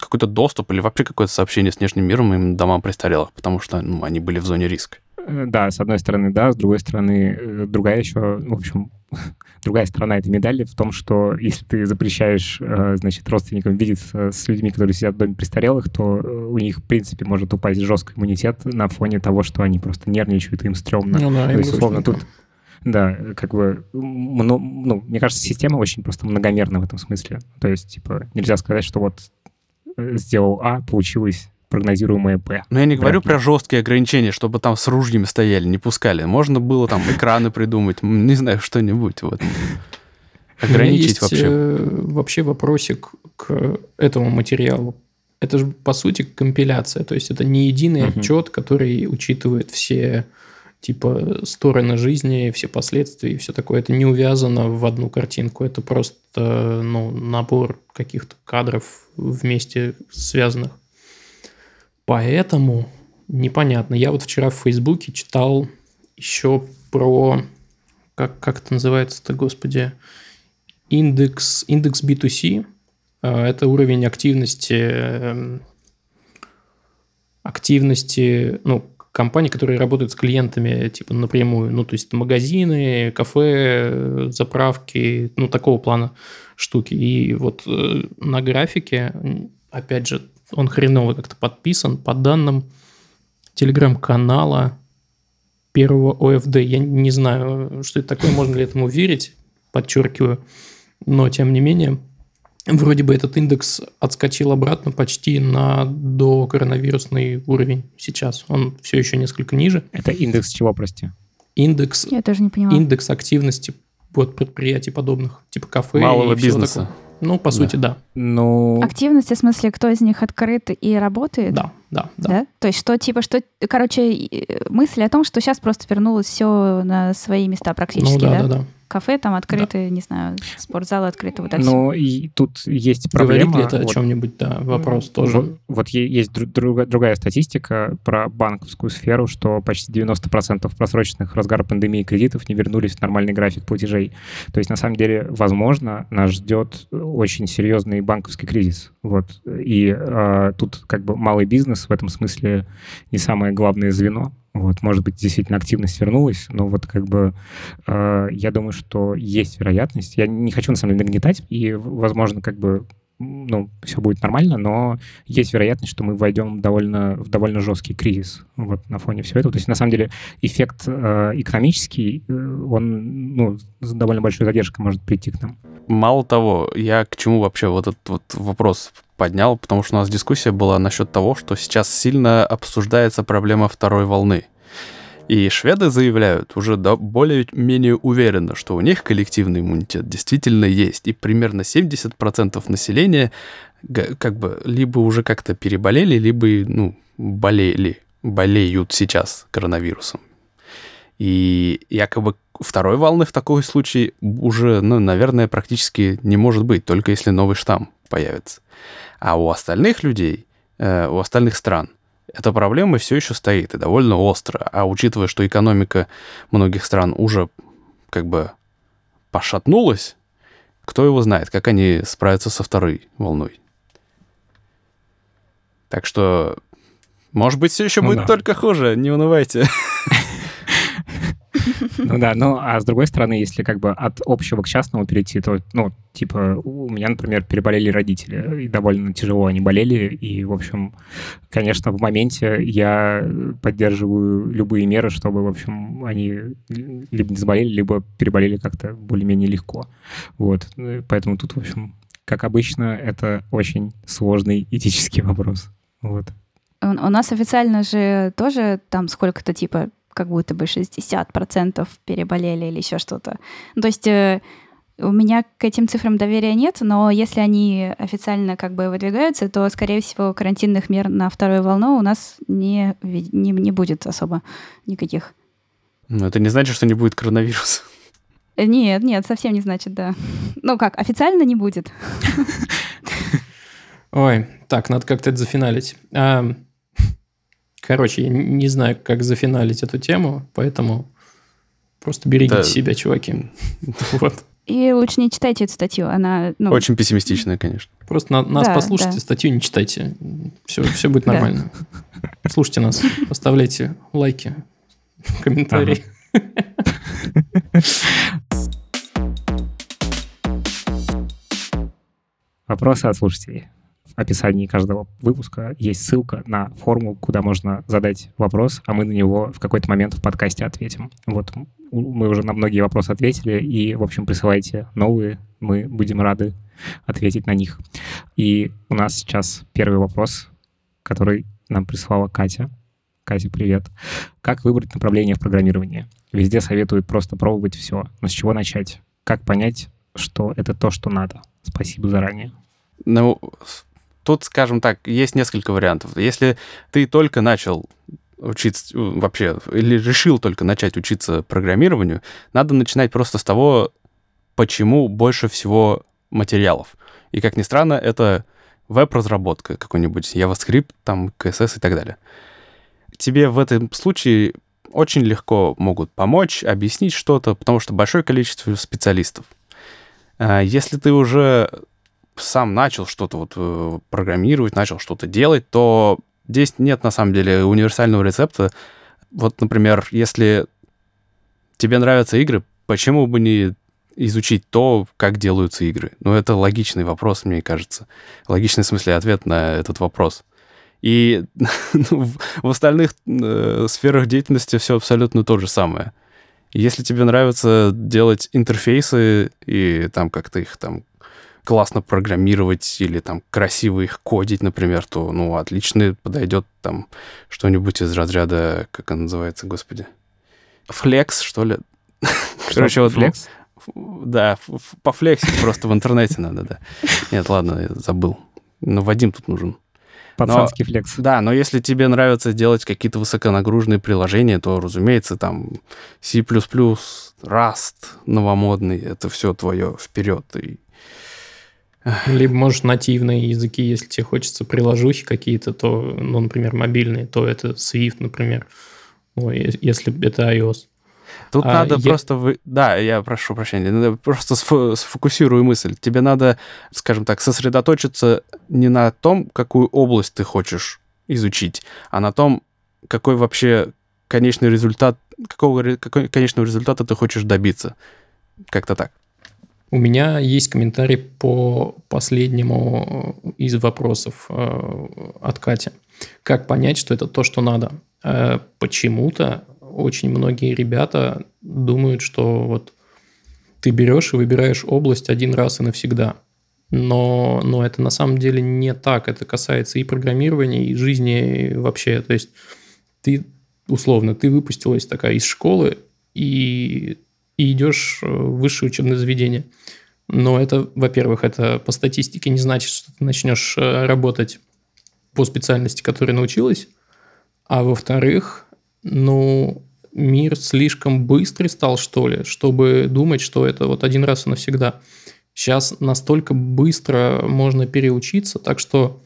какой-то доступ или вообще какое-то сообщение с внешним миром им домам престарелых, потому что ну, они были в зоне риска. Э, да, с одной стороны, да, с другой стороны, э, другая еще, в общем, другая сторона этой медали в том, что если ты запрещаешь, э, значит, родственникам видеться с людьми, которые сидят в доме престарелых, то у них, в принципе, может упасть жесткий иммунитет на фоне того, что они просто нервничают, им стрёмно. Ну, да, то есть, условно, тут да, как бы, ну, ну, мне кажется, система очень просто многомерна в этом смысле. То есть, типа, нельзя сказать, что вот сделал А, получилось прогнозируемое П. Но я не говорю про жесткие ограничения, чтобы там с ружьями стояли, не пускали. Можно было там экраны придумать, не знаю, что-нибудь вот. Ограничить вообще. Э, вообще вопросик к этому материалу. Это же, по сути, компиляция. То есть это не единый отчет, который учитывает все типа стороны жизни, все последствия и все такое. Это не увязано в одну картинку. Это просто ну, набор каких-то кадров вместе связанных. Поэтому непонятно. Я вот вчера в Фейсбуке читал еще про, как, как это называется-то, господи, индекс, индекс B2C. Э, это уровень активности, эм, активности, ну, компаний, которые работают с клиентами, типа, напрямую. Ну, то есть магазины, кафе, заправки, ну, такого плана штуки. И вот э, на графике, опять же, он хреново как-то подписан по данным телеграм-канала первого ОФД. Я не знаю, что это такое, можно ли этому верить, подчеркиваю. Но, тем не менее, вроде бы этот индекс отскочил обратно почти на до коронавирусный уровень сейчас. Он все еще несколько ниже. Это индекс чего, прости? Индекс, Я тоже не поняла. индекс активности вот предприятий подобных, типа кафе Малого и всего бизнеса. такого. Ну, по сути, да. Ну, Активность, в смысле, кто из них открыт и работает? Да, да, да. Да? То есть что, типа, что... Короче, мысль о том, что сейчас просто вернулось все на свои места практически, Ну, да, да? да, да. Кафе там открыты, не знаю, спортзалы открыты, вот это всё. ну и тут есть Говорит проблема. ли это о вот, чем-нибудь, да, вопрос тоже. Вот, вот есть дру- друга- другая статистика про банковскую сферу, что почти 90% просроченных разгар пандемии кредитов не вернулись в нормальный график платежей. То есть, на самом деле, возможно, нас ждет очень серьезный банковский кризис. Вот. И э, тут как бы малый бизнес в этом смысле не самое главное звено. Вот, может быть, действительно активность вернулась, но вот как бы э, я думаю, что есть вероятность. Я не хочу на самом деле нагнетать, и, возможно, как бы ну, все будет нормально, но есть вероятность, что мы войдем довольно, в довольно жесткий кризис вот на фоне всего этого. То есть, на самом деле, эффект э, экономический, э, он ну, с довольно большой задержкой может прийти к нам. Мало того, я к чему вообще вот этот вот вопрос поднял, потому что у нас дискуссия была насчет того, что сейчас сильно обсуждается проблема второй волны. И шведы заявляют уже да, более-менее уверенно, что у них коллективный иммунитет действительно есть. И примерно 70% населения как бы либо уже как-то переболели, либо ну, болели, болеют сейчас коронавирусом. И якобы второй волны в такой случае уже, ну, наверное, практически не может быть, только если новый штамм появится. А у остальных людей, э, у остальных стран, эта проблема все еще стоит и довольно остро. А учитывая, что экономика многих стран уже как бы пошатнулась, кто его знает, как они справятся со второй волной. Так что, может быть, все еще Ну будет да. только хуже, не унывайте. Ну да, ну а с другой стороны, если как бы от общего к частному перейти, то, ну, типа, у меня, например, переболели родители, и довольно тяжело они болели, и, в общем, конечно, в моменте я поддерживаю любые меры, чтобы, в общем, они либо не заболели, либо переболели как-то более-менее легко. Вот, поэтому тут, в общем, как обычно, это очень сложный этический вопрос. Вот. У нас официально же тоже там сколько-то типа как будто бы 60% переболели или еще что-то. Ну, То есть э, у меня к этим цифрам доверия нет, но если они официально как бы выдвигаются, то, скорее всего, карантинных мер на вторую волну у нас не, не, не будет особо никаких. Но это не значит, что не будет коронавируса. Э, Нет, нет, совсем не значит, да. Ну как, официально не будет. Ой, так, надо как-то это зафиналить. Короче, я не знаю, как зафиналить эту тему, поэтому просто берегите Да. себя, чуваки. Вот. И лучше не читайте эту статью, она, ну, Очень пессимистичная, конечно. Просто на- нас Да, послушайте, да. статью не читайте. Все, все будет Да. нормально. Слушайте нас, оставляйте лайки, комментарии. Вопросы от слушателей. Описании каждого выпуска есть ссылка на форму, куда можно задать вопрос, а мы на него в какой-то момент в подкасте ответим. Вот мы уже на многие вопросы ответили, и, в общем, присылайте новые, мы будем рады ответить на них. И у нас сейчас первый вопрос, который нам прислала Катя. Катя, привет. Как выбрать направление в программировании? Везде советуют просто пробовать все. Но с чего начать? Как понять, что это то, что надо? Спасибо заранее. Ну, тут, скажем так, есть несколько вариантов. Если ты только начал учиться э, вообще, или решил только начать учиться программированию, надо начинать просто с того, почему больше всего материалов. И, как ни странно, это веб-разработка какой-нибудь, JavaScript, там, CSS и так далее. тебе в этом случае очень легко могут помочь, объяснить что-то, потому что большое количество специалистов. А если ты уже сам начал что-то вот э, программировать, начал что-то делать, то здесь нет на самом деле универсального рецепта. Вот, например, если тебе нравятся игры, почему бы не изучить то, как делаются игры? Ну, это логичный вопрос, мне кажется. Логичный в смысле ответ на этот вопрос. И ну, в остальных э, сферах деятельности все абсолютно то же самое. Если тебе нравится делать интерфейсы и там как-то их там классно программировать или там красиво их кодить, например, то, ну, отлично подойдет там что-нибудь из разряда, как он называется, господи, флекс, что ли? Короче, вот флекс? Да, пофлексить просто в интернете надо, да. Нет, ладно, я забыл. Но Вадим тут нужен. Пацанский но, флекс. Да, но если тебе нравится делать какие-то высоконагруженные приложения, то, разумеется, там C++, Rust новомодный, это все твое вперед. И... Либо, может, нативные языки, если тебе хочется приложухи какие-то, то, ну, например, мобильные, то это Swift, например, ну, если это iOS. Тут а, надо я... просто... Вы... Да, я прошу прощения. Надо просто сфо- сфокусирую мысль. Тебе надо, скажем так, сосредоточиться не на том, какую область ты хочешь изучить, а на том, какой вообще конечный результат, какого какой конечного результата ты хочешь добиться. Как-то так. У меня есть комментарий по последнему из вопросов э, от Кати. Как понять, что это то, что надо? Э, почему-то очень многие ребята думают, что вот ты берешь и выбираешь область один раз и навсегда. Но, но это на самом деле не так. Это касается и программирования, и жизни вообще. То есть ты, условно, ты выпустилась такая из школы и, и идешь в высшее учебное заведение. Но это, во-первых, это по статистике не значит, что ты начнешь э, работать по специальности, которой научилась. А во-вторых, ну, мир слишком быстрый стал, что ли, чтобы думать, что это вот один раз и навсегда. Сейчас настолько быстро можно переучиться, так что,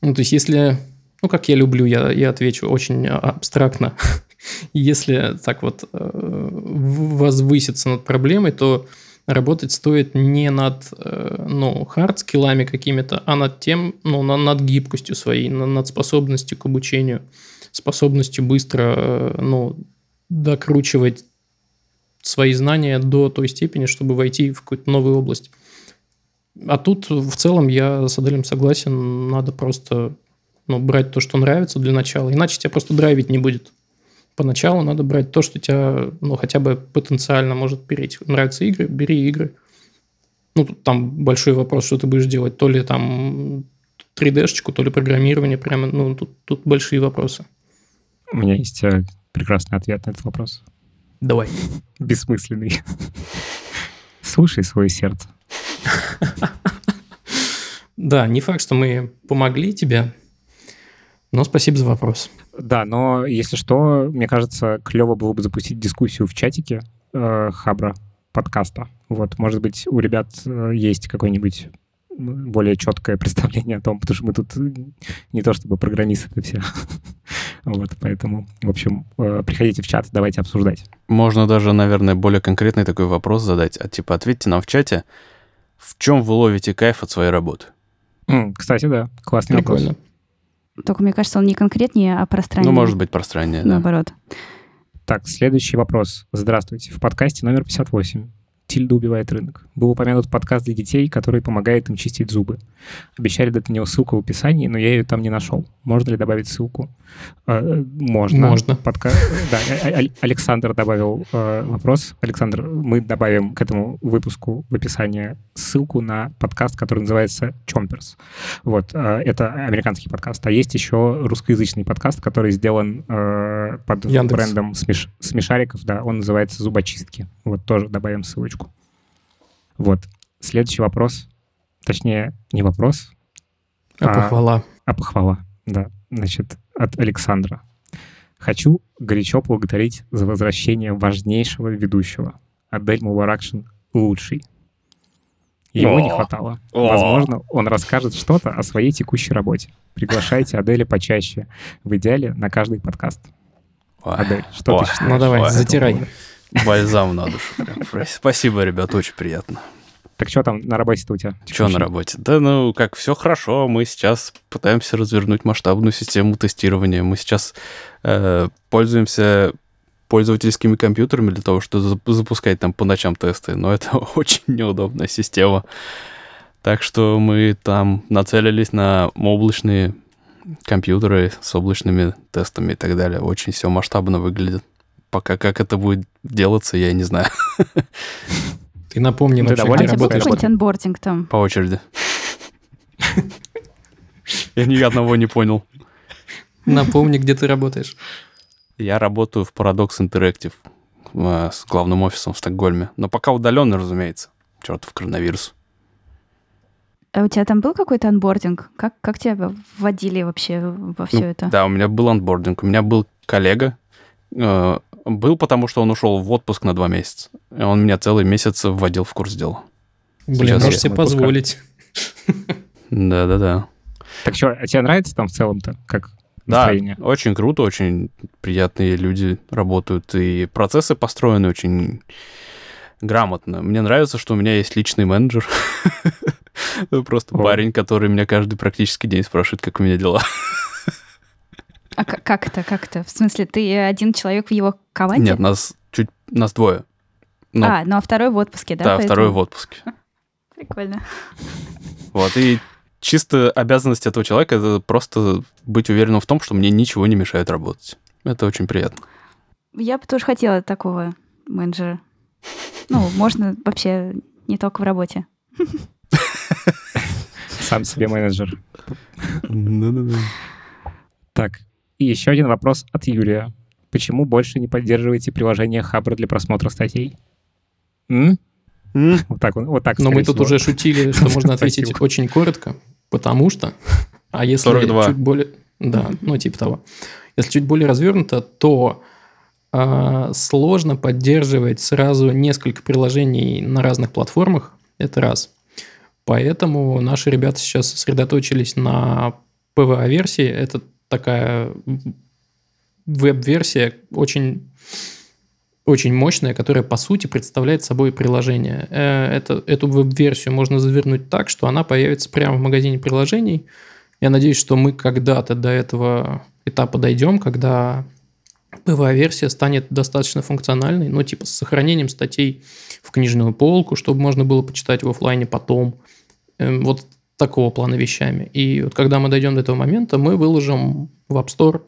ну, то есть, если, ну, как я люблю, я, я отвечу очень абстрактно. Если так вот э, возвыситься над проблемой, то работать стоит не над, э, ну, хард-скиллами какими-то, а над тем, ну, над гибкостью своей, над способностью к обучению способностью быстро э, ну, докручивать свои знания до той степени, чтобы войти в какую-то новую область. А тут в целом я с Аделем согласен, надо просто ну, брать то, что нравится для начала, иначе тебя просто драйвить не будет. Поначалу надо брать то, что тебя ну, хотя бы потенциально может переть. Нравятся игры, бери игры. Ну, тут там большой вопрос, что ты будешь делать. То ли там 3D-шечку, то ли программирование. Прямо, ну, тут, тут большие вопросы. У меня есть э, прекрасный ответ на этот вопрос. Давай. Бессмысленный. Слушай свое сердце. Да, не факт, что мы помогли тебе, но спасибо за вопрос. Да, но если что, мне кажется, клево было бы запустить дискуссию в чатике э, Хабра подкаста. Вот, может быть, у ребят э, есть какой-нибудь более четкое представление о том, потому что мы тут не то чтобы программисты все. вот, поэтому, в общем, э, приходите в чат, давайте обсуждать. Можно даже, наверное, более конкретный такой вопрос задать. А типа, ответьте нам в чате, в чем вы ловите кайф от своей работы? Кстати, да, классный Прикольно. вопрос. Только мне кажется, он не конкретнее, а пространнее. Ну, может быть, пространнее, да. Наоборот. Так, следующий вопрос. Здравствуйте. В подкасте номер 58 Тильда убивает рынок. Был упомянут подкаст для детей, который помогает им чистить зубы. Обещали дать на него ссылку в описании, но я ее там не нашел. Можно ли добавить ссылку? Э, можно. Можно. Подка... Да, Александр добавил э, вопрос. Александр, мы добавим к этому выпуску в описании ссылку на подкаст, который называется Чомперс. Вот, э, это американский подкаст. А есть еще русскоязычный подкаст, который сделан под Яндекс. брендом смеш... смешариков. Да, он называется «Зубочистки». Вот тоже добавим ссылочку. Вот. Следующий вопрос. Точнее, не вопрос. А, а похвала. А похвала, да. Значит, от Александра. Хочу горячо благодарить за возвращение важнейшего ведущего. Адель Мубаракшин лучший. Его не хватало. О. Возможно, он расскажет что-то о своей текущей работе. Приглашайте Аделя почаще. В идеале на каждый подкаст. Адель, что ты считаешь? Ну давай, затирай. поводу? Бальзам на душу. прям. Спасибо, ребят, очень приятно. Так что там на работе-то у тебя? Что на работе? Да, ну, как все хорошо. Мы сейчас пытаемся развернуть масштабную систему тестирования. Мы сейчас э, пользуемся пользовательскими компьютерами для того, чтобы зап- запускать там по ночам тесты. Но это очень неудобная система. Так что мы там нацелились на облачные компьютеры с облачными тестами и так далее. Очень все масштабно выглядит. Пока как это будет делаться, я не знаю. Ты напомни Ты вообще, доволен где А какой-нибудь анбординг там? По очереди. Я ни одного не понял. Напомни, где ты работаешь. Я работаю в Paradox Interactive э, с главным офисом в Стокгольме. Но пока удаленно, разумеется. Чертов коронавирус. А у тебя там был какой-то анбординг? Как, как тебя вводили вообще во все Ну, это? Да, у меня был анбординг. У меня был коллега. э, Был потому, что он ушел в отпуск на два месяца. И он меня целый месяц вводил в курс дела. Блин, можешь я себе позволить. Да-да-да. Так что, а тебе нравится там в целом-то? Как Да, настроение? очень круто, очень приятные люди работают, и процессы построены очень грамотно. Мне нравится, что у меня есть личный менеджер. Просто парень, который меня каждый практически день спрашивает, как у меня дела. А как это, как это? В смысле, ты один человек в его команде? Нет, нас чуть... Нас двое. Ну, а, ну а второй в отпуске, да? да, поэтому- второй в отпуске. Прикольно. Вот, и чисто обязанность этого человека — это просто быть уверенным в том, что мне ничего не мешает работать. Это очень приятно. Я бы тоже хотела такого менеджера. Ну, можно вообще не только в работе. Сам себе менеджер. Да-да-да. Так, и еще один вопрос от Юрия. Почему больше не поддерживаете приложение Хабр для просмотра статей? М? М? Вот так, вот так. Но мы тут всего. уже шутили, что можно ответить Спасибо. очень коротко, потому что... А если 42. чуть более... Да, ну типа того. Если чуть более развернуто, то а, сложно поддерживать сразу несколько приложений на разных платформах. Это раз. Поэтому наши ребята сейчас сосредоточились на PVA-версии. Это такая веб-версия очень очень мощная, которая по сути представляет собой приложение. Э, Это, эту веб-версию можно завернуть так, что она появится прямо в магазине приложений. Я надеюсь, что мы когда-то до этого этапа дойдем, когда PVA-версия станет достаточно функциональной, ну, типа с сохранением статей в книжную полку, чтобы можно было почитать в оффлайне потом. Эм, Вот такого плана вещами. И вот когда мы дойдем до этого момента, мы выложим в App Store.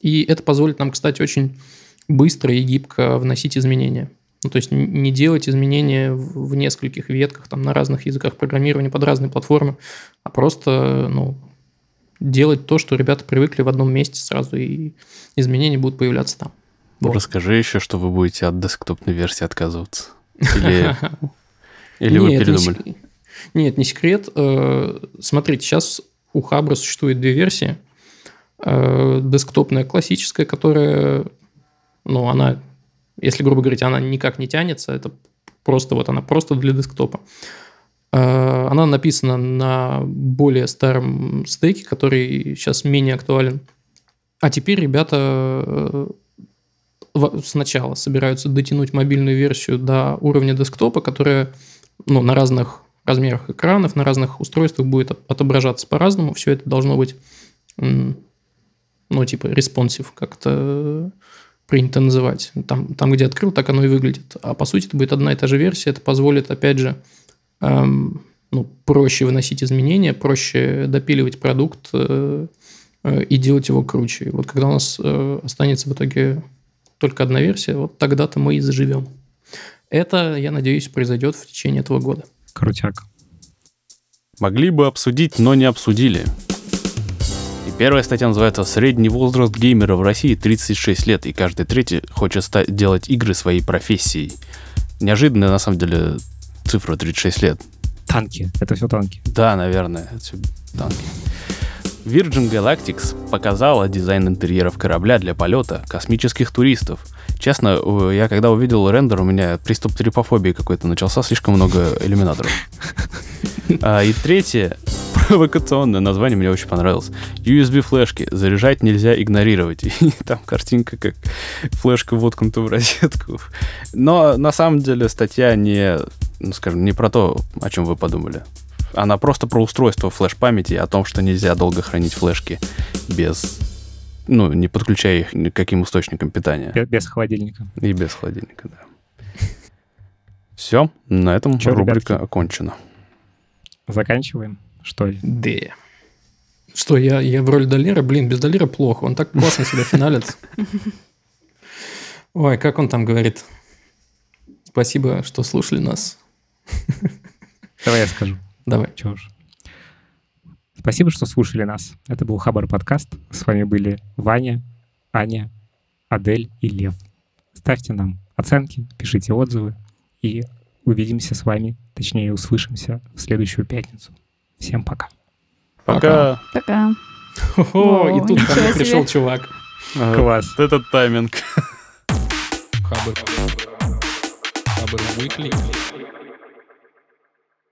И это позволит нам, кстати, очень быстро и гибко вносить изменения. Ну, то есть не делать изменения в нескольких ветках, там, на разных языках программирования, под разные платформы, а просто ну, делать то, что ребята привыкли в одном месте сразу, и изменения будут появляться там. Вот. Расскажи еще, что вы будете от десктопной версии отказываться. Или, или вы передумали? Нет, не секрет. Э, Смотрите, сейчас у Хабра существует две версии. Э, Десктопная классическая, которая, ну, она, если грубо говорить, она никак не тянется, это просто вот она просто для десктопа. Э, Она написана на более старом стеке, который сейчас менее актуален. А теперь ребята сначала собираются дотянуть мобильную версию до уровня десктопа, которая ну, на разных размерах экранов, на разных устройствах будет от- отображаться по-разному. Все это должно быть, ну, типа, responsive, как-то принято называть. Там, там, где открыл, так оно и выглядит. А по сути, это будет одна и та же версия. Это позволит, опять же, эм, ну, проще выносить изменения, проще допиливать продукт э, э, и делать его круче. Вот когда у нас э, останется в итоге только одна версия, вот тогда-то мы и заживем. Это, я надеюсь, произойдет в течение этого года. Крутяк. Могли бы обсудить, но не обсудили. И первая статья называется «Средний возраст геймера в России 36 лет, и каждый третий хочет стать, делать игры своей профессией». Неожиданная, на самом деле, цифра 36 лет. Танки. Это все танки. Да, наверное, это всё танки. Virgin Galactics показала дизайн интерьеров корабля для полета космических туристов. Честно, э, я когда увидел рендер, у меня приступ трипофобии какой-то начался, слишком много иллюминаторов. А, и третье, провокационное название мне очень понравилось. USB-флешки. Заряжать нельзя игнорировать. И там картинка, как флешка воткнута в розетку. Но на самом деле статья не, ну, скажем, не про то, о чем вы подумали. Она просто про устройство флеш-памяти, о том, что нельзя долго хранить флешки без ну, не подключая их ни к каким источникам питания. Бе- Без холодильника. И без холодильника, да. Все, на этом Чё, рубрика ребятки? окончена. Заканчиваем, что ли? Да. Что, я, я в роли Долера? Блин, без Долера плохо. Он так классно себя финалит. Ой, как он там говорит? Спасибо, что слушали нас. Давай я скажу. Давай. Чего уж. Спасибо, что слушали нас. Это был Хабар подкаст. С вами были Ваня, Аня, Адель и Лев. Ставьте нам оценки, пишите отзывы и увидимся с вами, точнее услышимся в следующую пятницу. Всем пока. Пока. Пока. О, и тут ко мне пришел чувак. Класс. вот Этот тайминг. Хабр. Хабр Weekly.